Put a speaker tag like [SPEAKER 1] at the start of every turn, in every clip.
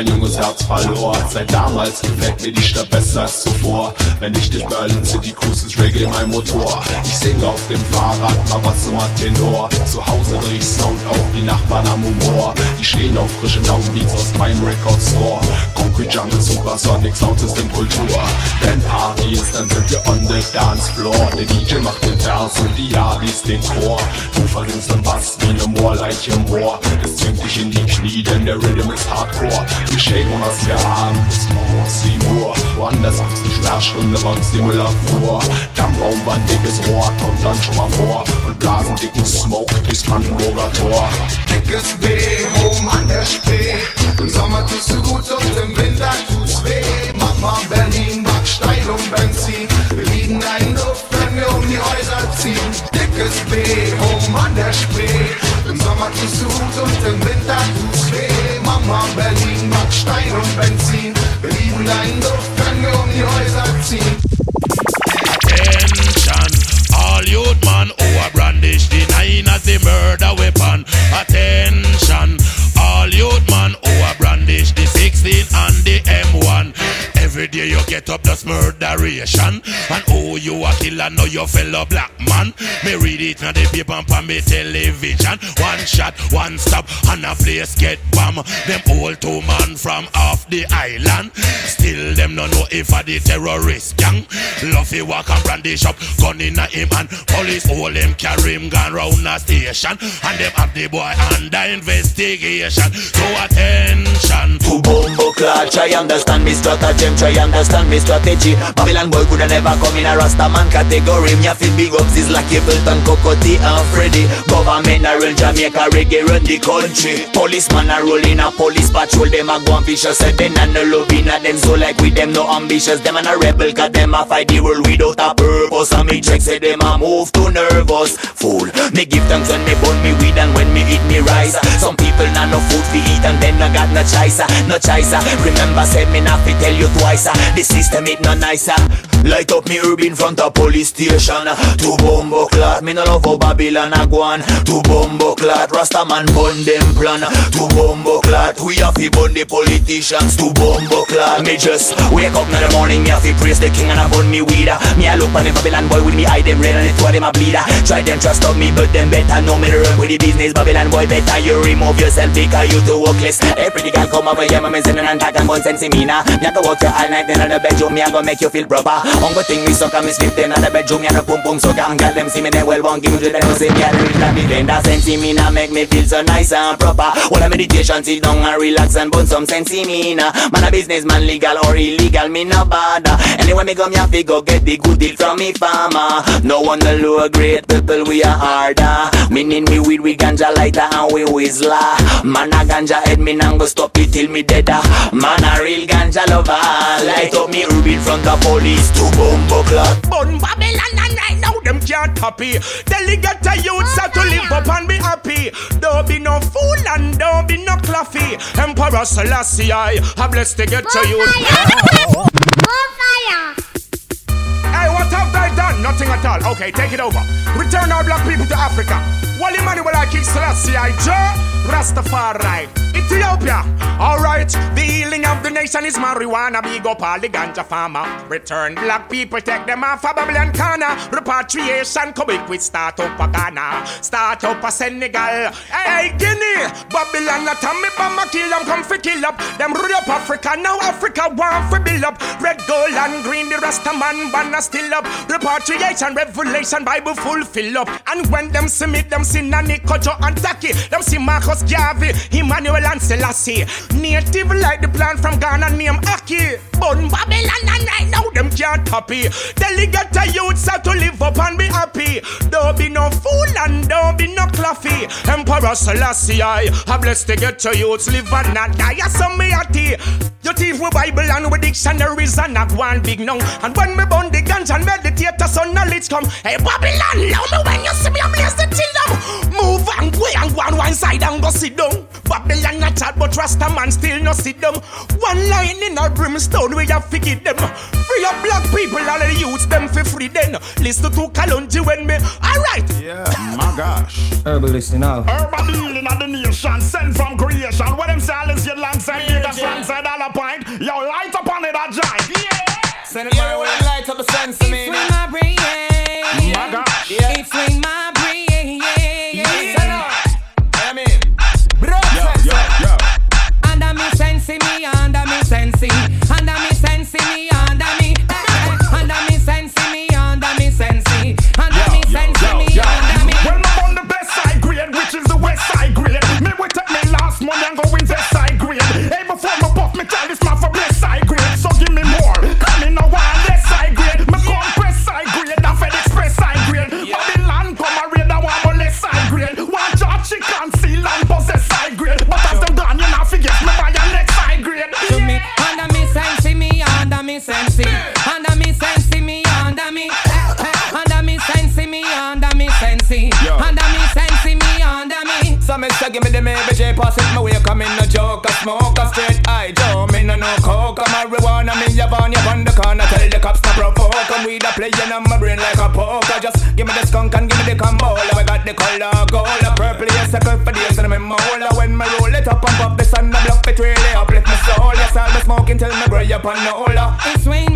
[SPEAKER 1] mein junges Herz verlor. Seit damals gefällt mir die Stadt besser als zuvor Wenn ich durch Berlin City cruise, ist Reggae mein Motor. Ich singe auf dem Fahrrad, was zum Tenor Zu Hause dreh ich Sound auf, die Nachbarn am Humor. Die stehen auf frischen Downbeats aus meinem Record Store Concrete Jungle, Supersonics, lautestem Kultur. Wenn Party ist, dann sind wir on the dance floor. Der DJ macht den Vers und die Adis den Chor. Du verlierst am Bass wie ne Moorleiche im Moor. Es zwingt dich in die Knie, denn der Rhythm ist Hardcore. Wir shaken, was wir haben, 7 Uhr Woanders gibt's eine Sperrstunde beim Stimulator Dampfraum, war ein dickes Rohr, kommt dann schon mal vor. Und blasen dicken Smoke durchs Brandenburger Tor
[SPEAKER 2] Dickes B, oben an der Spree
[SPEAKER 3] your fellow black man. Me read it on the paper and on me television. One shot, one stop and a place get bomb. Them all two man from off the island. Still them no know if a the terrorist gang. Luffy walk and brandish up gun in a him and Police hold him carry him gun round a station. And them have the boy under investigation. So attention.
[SPEAKER 4] To bumbo clad, try understand me stratagem, try understand me strategy. Babylon boy coulda never come in a Rasta man category. Me a fi big up this like Ableton, Cocotti and Freddy. Government a run Jamaica reggae run the country. Policeman a roll in a police patrol. Them a go and vicious, say they not no love in a them. So like with them no ambitious. Them and a rebel, cause them a fight the world without a purpose. And me check say them a move too nervous. Fool, me give thanks when me burn me weed and when me eat me rice. Some people not no food fi eat and then no got no choice, ah, no choice. Ah. Remember say me not fi tell you twice. Ah, the system it no nicer. Light up me herb in front of police station. To bumbo clat, me no love how Babylon a go on. To bumbo clat, Rasta bun them plan. To bumbo clat, we have to bun the politicians. To bumbo clat, me just wake up in the morning, me have to praise the king and I bun me weed. Me a look on the Babylon boy with me eye them red and it why them a bleed. Try them trust of me, but them better know me to run with the business. Babylon boy better you remove yourself because you too workless. Every pretty girl come over here, me send and talk and bun sense me now. Me a go walk you all night in the bedroom, me a go make you feel proper. Uncle thing me suck and me sleep in the bedroom, me a pum pum suck and girl them see me they well want give me to them say me a the rich and me that sense me now make me feel so nice and proper. All a meditation sit down and relax and bun some sense in me now. Man a businessman legal or illegal me no bother. Anyway me come here fi go get the good deal from me farmer. No one no low grade people we are harder. Meaning me weed we ganja lighter and we whistler. Man a ganja head me nah go stop it till me dead. ah. Man a real ganja lover. Light up me in front of police to bumbo clock.
[SPEAKER 5] Bun Babylon now them can't copy. Delegate a youths have to live up and be happy. Don't be no fool and don't be no cluffy. Emperor Selassie, I have blessed to get to you. Hey, what have they done? Nothing at all. Okay, take it over. Return our black people to Africa. Wally Emmanuel I King Selassie, I Rastafari. Ethiopia. Alright, the healing of the nation is marijuana. Big up all the ganja farmer. Return black people, take them off a Babylon corner. Repatriation, come quick with start up a Ghana. Start up a Senegal. Hey, Guinea. Babylon, a Tommy Bama kill them, come fi kill up. Them root up Africa, now Africa want fi build up. Red, gold, and green, the Rasta man banner still up. Repatriation, revelation, Bible fulfill up. And when them me, them see Nanny, Kojo, and Tacky. Them see Marcus Garvey, Emmanuel, and Selassie. Native like the plant from Ghana, name ackee. Bun Babylon, and right now them can't copy. Delegate a youths have to live up and be happy. Don't be no fool and don't be no cluffy. Emperor Selassie, I blessed to get to youths live and not die. Yes, some me a tea. You thief with Bible and with dictionaries and not one big no. And when me burn the guns and meditate, so knowledge come. Hey Babylon, love me when you see me, I'm blessed to one one side and go sit down. Babylon a chat, but Rasta man still no sit down. One line in a brimstone, we have figured them. Free up black people, all the youths them for free then. Listen to Kalonji when me. Alright.
[SPEAKER 1] Yeah, my gosh.
[SPEAKER 6] Herbalist listen now.
[SPEAKER 5] Herbal healing of the nation, sent from creation. What them silence your long side, yeah, the sun, side all a pint. Yo, light up on it, I giant. Yeah.
[SPEAKER 6] Send it my way, light up the sense
[SPEAKER 7] to me.
[SPEAKER 6] pass it my way, come in a joke, I smoke a straight eye Joe, me no no coke, I'm marijuana, me a van, ya on the corner, tell the cops to provoke, and we the playing on my brain like a poker, just give me the skunk and give me the cambola, I got the color gold, a purple, yes, I for days, and I'm in when me roll it up and pop the sun, the bluff it really uplift my soul, yes, I'll be smoking till me gray up on the hole,
[SPEAKER 7] it's swing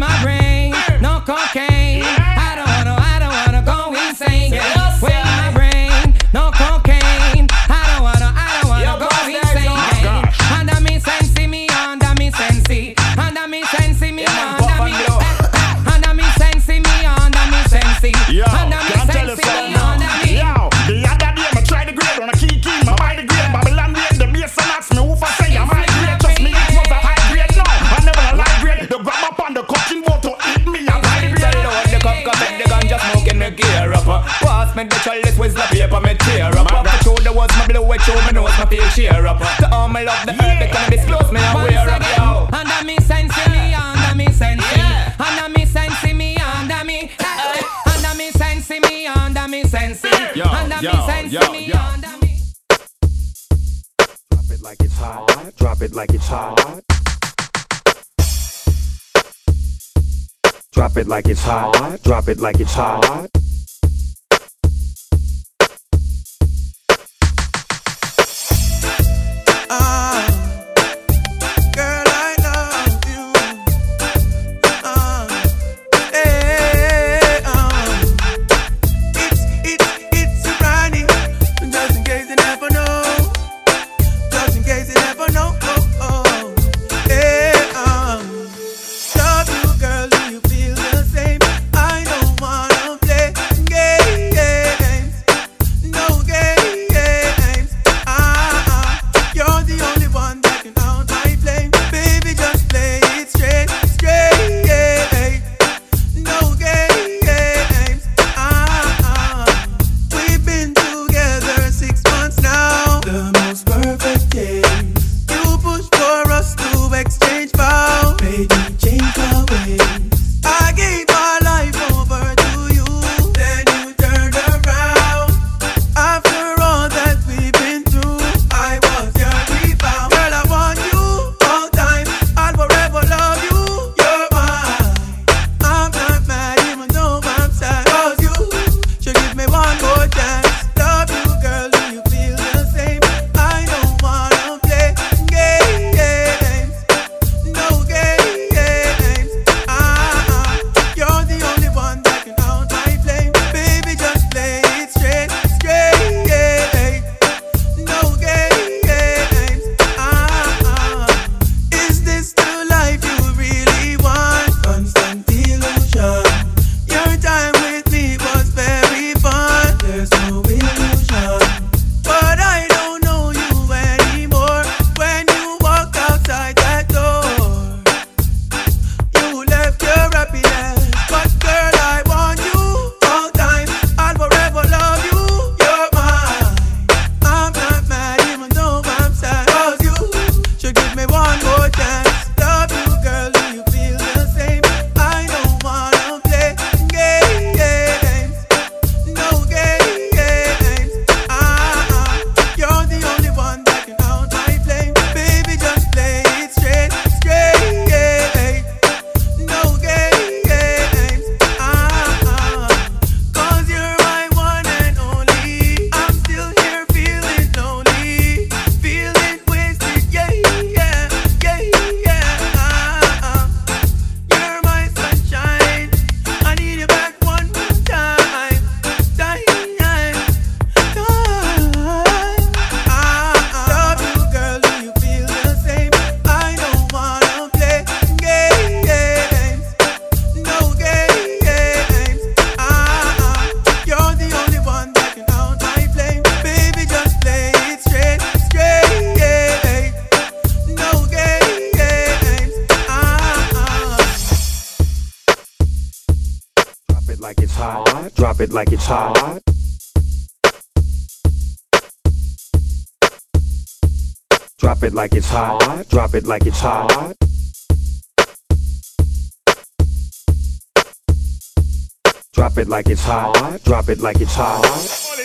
[SPEAKER 8] Drop it like it's hot. Drop it like it's hot. Drop it like it's hot. Ah. It like it's hot. Drop it like it's hot. Drop it like it's hot. Drop it like it's hot.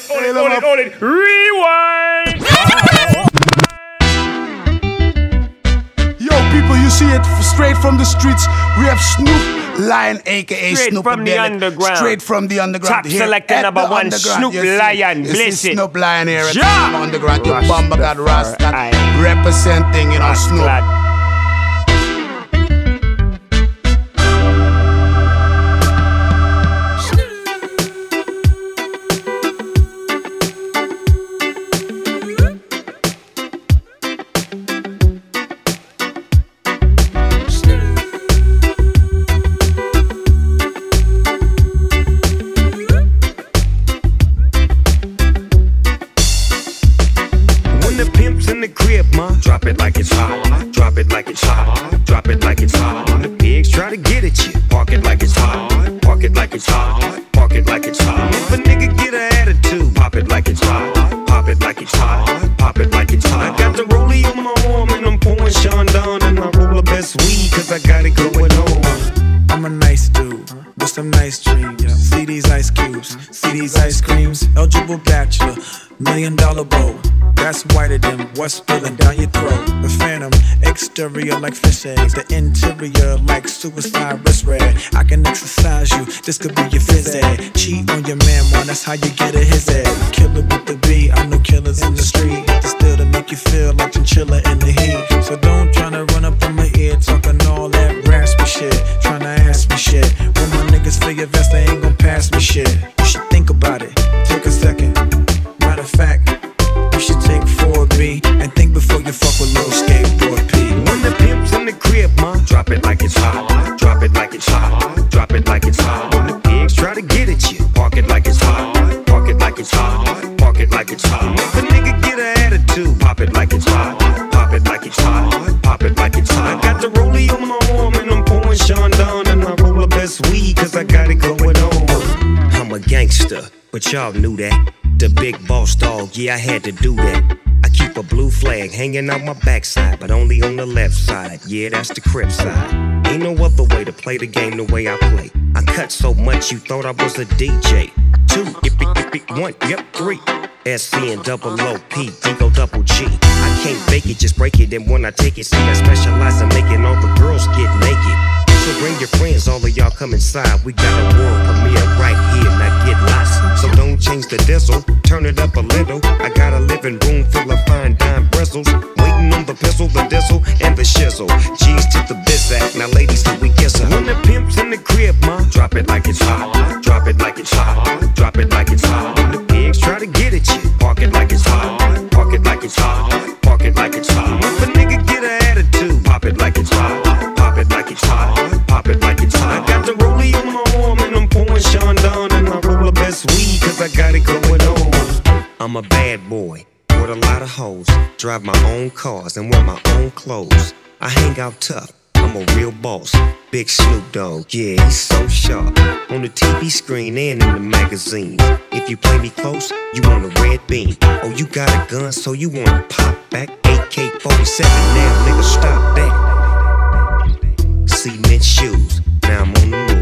[SPEAKER 5] Hold it, hold it, hold it. Rewind.
[SPEAKER 9] Yo, people, you see it straight from the streets. We have Snoop Lion, aka
[SPEAKER 5] Straight
[SPEAKER 9] Snoop
[SPEAKER 5] from the underground.
[SPEAKER 9] Straight from the underground.
[SPEAKER 5] Top
[SPEAKER 9] Here
[SPEAKER 5] selector number one, Snoop. Lion. Bless it.
[SPEAKER 9] Snoop Lion here at
[SPEAKER 5] Ja.
[SPEAKER 9] the underground. You
[SPEAKER 5] Rasta
[SPEAKER 9] got Rasta representing, you know, Snoop.
[SPEAKER 10] Some nice dreams. See these ice cubes, see these ice creams. Eligible bachelor, million dollar bow. That's whiter than what's spilling down your throat. The phantom, exterior like fish eggs, the interior like suicide wrist red. I can exercise you, this could be your phys ed. Cheat on your man, man, that's how you get a his head. Killer with the B, I know killers in the street. Still to make you feel like chinchilla in the heat. So don't tryna run up on my ear talking all that raspy shit. Tryna ask me shit. When my niggas your vest, they ain't gon' pass me shit. You should think about it. Take
[SPEAKER 11] y'all knew that. The big boss dog, yeah, I had to do that. I keep a blue flag hanging out my backside, but only on the left side. Yeah, that's the crib side. Ain't no other way to play the game the way I play. I cut so much you thought I was a DJ. Two, yippee, yippee, one, yep, three. SC and double O P, Digo double G. I can't fake it, just break it. And when I take it, see, I specialize in making all the girls get naked. So bring your friends, all of y'all come inside. We got a world premiere right here, now get lost. So don't change the diesel, turn it up a little. I got a living room full of fine dime bristles. Waiting on the pistol, the diesel, and the shizzle. G's to the biz act, now ladies, till we kiss her. When the pimp's in the crib, ma, drop it like it's hot. Drop it like it's hot. Drop it like it's hot. When the pigs try to get at you, park it like it's hot. Drive my own cars and wear my own clothes. I hang out tough. I'm a real boss. Big Snoop Dogg, yeah, he's so sharp. On the TV screen and in the magazines. If you play me close, you want a red beam. Oh, you got a gun, so you wanna pop back? AK 47 now, nigga, stop that. Cement shoes, now I'm on the move.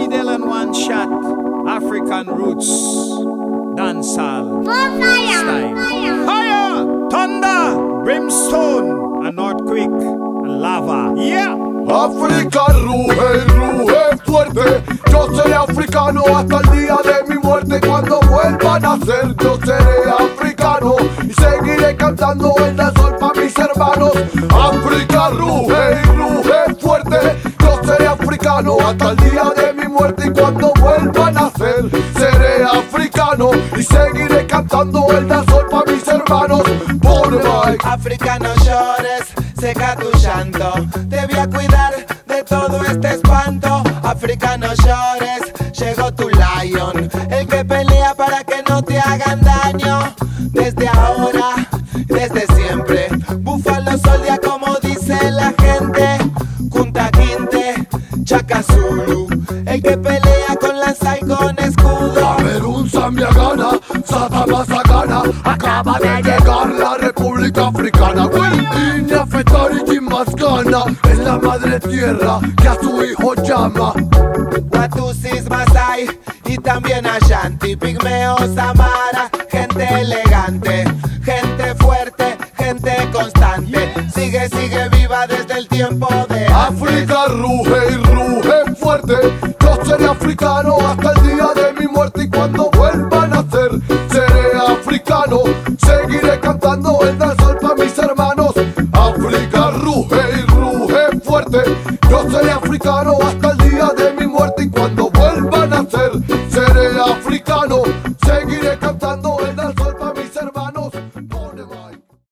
[SPEAKER 12] Yes, Fidel and one shot. African roots. Dancehall. Style. Fire! Thunder! Brimstone! An earthquake! And lava. Yeah!
[SPEAKER 13] África ruge, ruge fuerte. Yo seré africano hasta el día de mi muerte. Cuando vuelva a nacer, yo seré africano y seguiré cantando el sol para mis hermanos. África ruge, ruge fuerte. Africano hasta el día de mi muerte. Y cuando vuelva a nacer, seré africano y seguiré cantando el sol para mis hermanos. Por Mike.
[SPEAKER 14] África no llores, seca tu llanto. Te voy a cuidar de todo este espanto. África no llores, llegó tu lion. El que pelea para que no te hagan daño. El que pelea con lanza y con escudo.
[SPEAKER 13] Camerún, Zambia, Ghana, Satama, Sagana Acaba de llegar la República Africana. Guinea, Fetariti, más gana Es la madre tierra que a su hijo llama.
[SPEAKER 14] Watusis, Masai y también Ashanti, Pigmeos, Amara, gente elegante, gente fuerte, gente constante. Sigue, sigue viva desde el tiempo de
[SPEAKER 13] África ruge y ruge fuerte africano hasta el día de mi muerte Y cuando vuelva a nacer seré africano. Seguiré cantando el danzol para mis hermanos. África ruge y ruge fuerte. Yo seré africano hasta